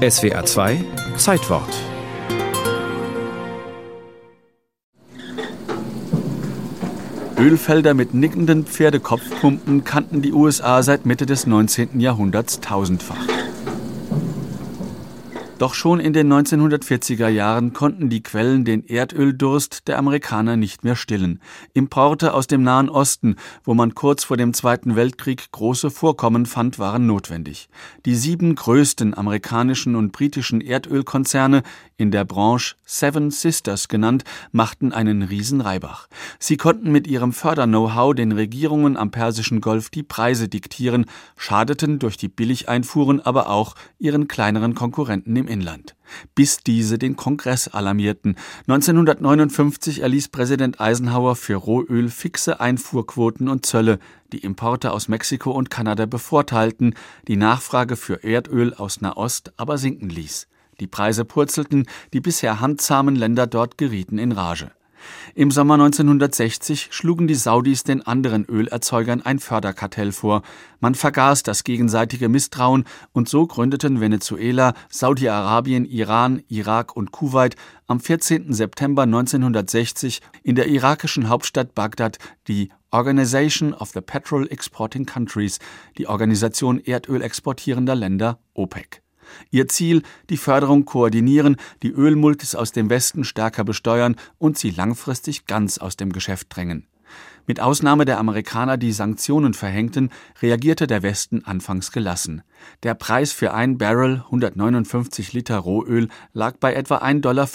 SWA 2 Zeitwort Ölfelder mit nickenden Pferdekopfpumpen kannten die USA seit Mitte des 19. Jahrhunderts tausendfach. Doch schon in den 1940er Jahren konnten die Quellen den Erdöldurst der Amerikaner nicht mehr stillen. Importe aus dem Nahen Osten, wo man kurz vor dem Zweiten Weltkrieg große Vorkommen fand, waren notwendig. Die sieben größten amerikanischen und britischen Erdölkonzerne, in der Branche Seven Sisters genannt, machten einen Riesenreibach. Sie konnten mit ihrem Förder-Know-how den Regierungen am Persischen Golf die Preise diktieren, schadeten durch die Billigeinfuhren aber auch ihren kleineren Konkurrenten im Inland, bis diese den Kongress alarmierten. 1959 erließ Präsident Eisenhower für Rohöl fixe Einfuhrquoten und Zölle, die Importe aus Mexiko und Kanada bevorteilten, die Nachfrage für Erdöl aus Nahost aber sinken ließ. Die Preise purzelten, die bisher handzahmen Länder dort gerieten in Rage. Im Sommer 1960 schlugen die Saudis den anderen Ölerzeugern ein Förderkartell vor. Man vergaß das gegenseitige Misstrauen und so gründeten Venezuela, Saudi-Arabien, Iran, Irak und Kuwait am 14. September 1960 in der irakischen Hauptstadt Bagdad die Organization of the Petrol Exporting Countries, die Organisation Erdöl exportierender Länder OPEC. Ihr Ziel die Förderung koordinieren, die Ölmultis aus dem Westen stärker besteuern und sie langfristig ganz aus dem Geschäft drängen. Mit Ausnahme der Amerikaner, die Sanktionen verhängten, reagierte der Westen anfangs gelassen. Der Preis für ein Barrel 159 Liter Rohöl lag bei etwa 1,50 Dollar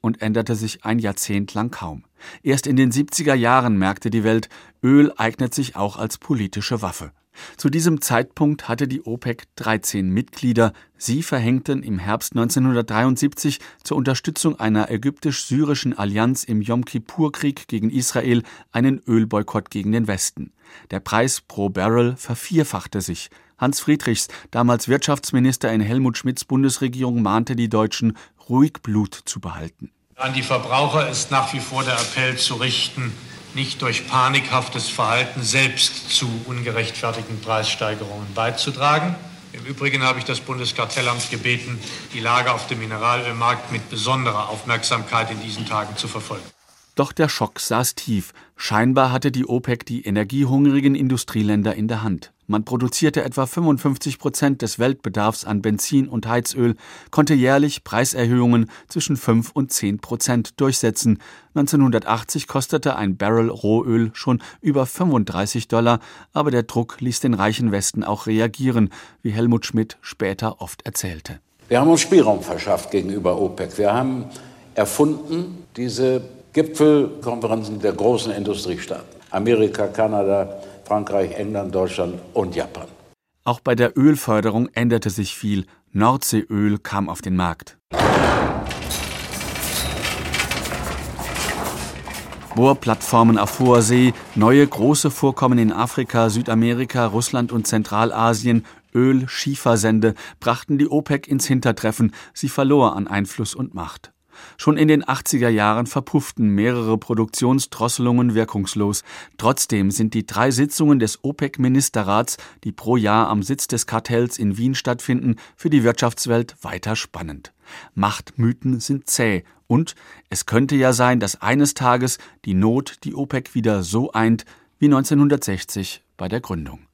und änderte sich ein Jahrzehnt lang kaum. Erst in den 70er Jahren merkte die Welt, Öl eignet sich auch als politische Waffe. Zu diesem Zeitpunkt hatte die OPEC 13 Mitglieder. Sie verhängten im Herbst 1973 zur Unterstützung einer ägyptisch-syrischen Allianz im Yom Kippur-Krieg gegen Israel einen Ölboykott gegen den Westen. Der Preis pro Barrel vervierfachte sich. Hans Friedrichs, damals Wirtschaftsminister in Helmut Schmidts Bundesregierung, mahnte die Deutschen, ruhig Blut zu behalten. An die Verbraucher ist nach wie vor der Appell zu richten, nicht durch panikhaftes Verhalten selbst zu ungerechtfertigten Preissteigerungen beizutragen. Im Übrigen habe ich das Bundeskartellamt gebeten, die Lage auf dem Mineralölmarkt mit besonderer Aufmerksamkeit in diesen Tagen zu verfolgen. Doch der Schock saß tief. Scheinbar hatte die OPEC die energiehungrigen Industrieländer in der Hand. Man produzierte etwa 55 Prozent des Weltbedarfs an Benzin und Heizöl, konnte jährlich Preiserhöhungen zwischen 5 und 10 Prozent durchsetzen. 1980 kostete ein Barrel Rohöl schon über 35 Dollar, aber der Druck ließ den reichen Westen auch reagieren, wie Helmut Schmidt später oft erzählte. Wir haben uns Spielraum verschafft gegenüber OPEC. Wir haben erfunden, diese Gipfelkonferenzen der großen Industriestaaten. Amerika, Kanada, Frankreich, England, Deutschland und Japan. Auch bei der Ölförderung änderte sich viel. Nordseeöl kam auf den Markt. Bohrplattformen auf hoher See, neue große Vorkommen in Afrika, Südamerika, Russland und Zentralasien, Öl, Schiefersende brachten die OPEC ins Hintertreffen. Sie verlor an Einfluss und Macht. Schon in den 80er Jahren verpufften mehrere Produktionsdrosselungen wirkungslos. Trotzdem sind die drei Sitzungen des OPEC-Ministerrats, die pro Jahr am Sitz des Kartells in Wien stattfinden, für die Wirtschaftswelt weiter spannend. Machtmythen sind zäh und es könnte ja sein, dass eines Tages die Not die OPEC wieder so eint wie 1960 bei der Gründung.